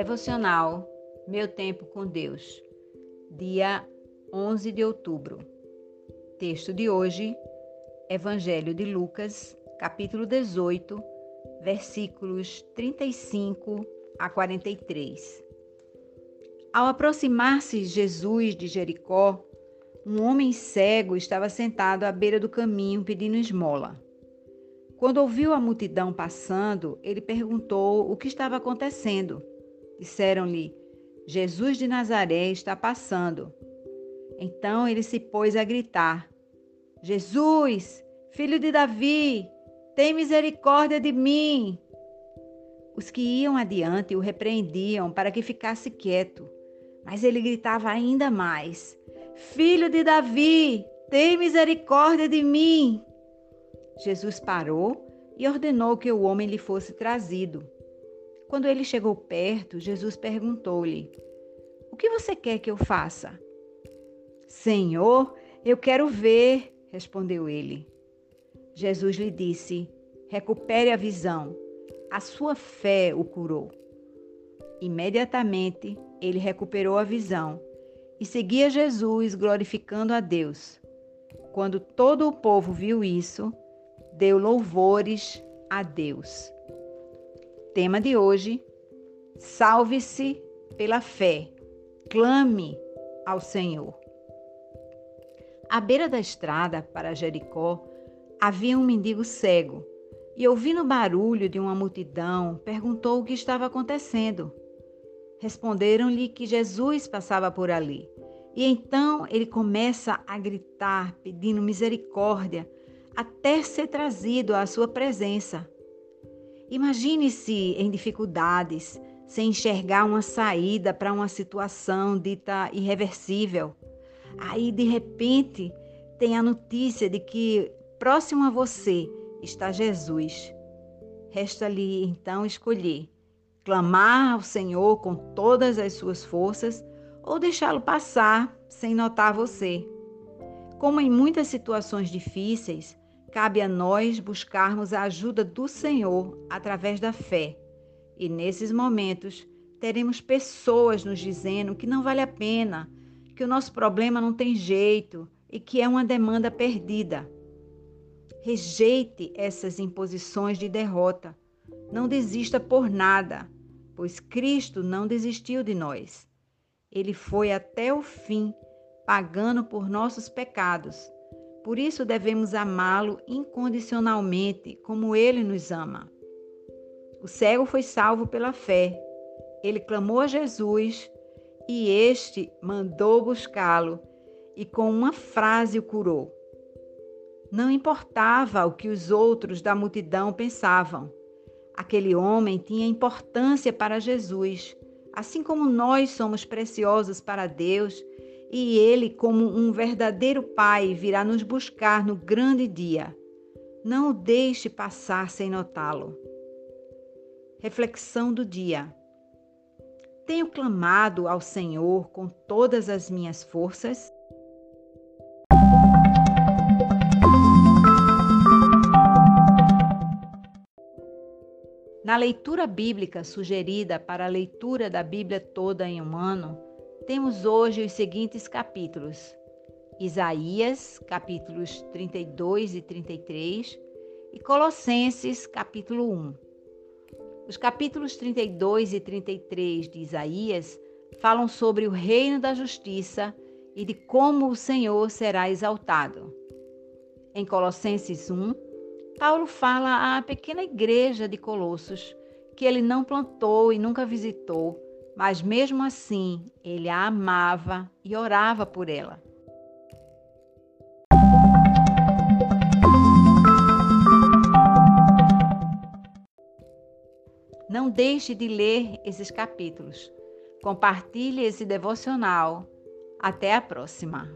Devocional Meu Tempo com Deus, dia 11 de outubro. Texto de hoje, Evangelho de Lucas, capítulo 18, versículos 35 a 43. Ao aproximar-se Jesus de Jericó, um homem cego estava sentado à beira do caminho pedindo esmola. Quando ouviu a multidão passando, ele perguntou o que estava acontecendo. Disseram-lhe: Jesus de Nazaré está passando. Então ele se pôs a gritar: Jesus, filho de Davi, tem misericórdia de mim. Os que iam adiante o repreendiam para que ficasse quieto, mas ele gritava ainda mais: Filho de Davi, tem misericórdia de mim. Jesus parou e ordenou que o homem lhe fosse trazido. Quando ele chegou perto, Jesus perguntou-lhe: O que você quer que eu faça? Senhor, eu quero ver, respondeu ele. Jesus lhe disse: Recupere a visão. A sua fé o curou. Imediatamente ele recuperou a visão e seguia Jesus, glorificando a Deus. Quando todo o povo viu isso, deu louvores a Deus. Tema de hoje: salve-se pela fé, clame ao Senhor. À beira da estrada para Jericó havia um mendigo cego e, ouvindo o barulho de uma multidão, perguntou o que estava acontecendo. Responderam-lhe que Jesus passava por ali. E então ele começa a gritar, pedindo misericórdia, até ser trazido à sua presença. Imagine-se em dificuldades, sem enxergar uma saída para uma situação dita irreversível. Aí, de repente, tem a notícia de que próximo a você está Jesus. Resta-lhe então escolher: clamar ao Senhor com todas as suas forças ou deixá-lo passar sem notar você. Como em muitas situações difíceis, Cabe a nós buscarmos a ajuda do Senhor através da fé. E nesses momentos, teremos pessoas nos dizendo que não vale a pena, que o nosso problema não tem jeito e que é uma demanda perdida. Rejeite essas imposições de derrota. Não desista por nada, pois Cristo não desistiu de nós. Ele foi até o fim, pagando por nossos pecados por isso devemos amá-lo incondicionalmente, como ele nos ama. O cego foi salvo pela fé. Ele clamou a Jesus e este mandou buscá-lo e com uma frase o curou. Não importava o que os outros da multidão pensavam. Aquele homem tinha importância para Jesus, assim como nós somos preciosos para Deus e ele, como um verdadeiro pai, virá nos buscar no grande dia. Não o deixe passar sem notá-lo. Reflexão do dia. Tenho clamado ao Senhor com todas as minhas forças? Na leitura bíblica sugerida para a leitura da Bíblia toda em um ano, temos hoje os seguintes capítulos: Isaías, capítulos 32 e 33, e Colossenses, capítulo 1. Os capítulos 32 e 33 de Isaías falam sobre o reino da justiça e de como o Senhor será exaltado. Em Colossenses 1, Paulo fala à pequena igreja de Colossos que ele não plantou e nunca visitou mas mesmo assim ele a amava e orava por ela. Não deixe de ler esses capítulos. Compartilhe esse devocional. Até a próxima!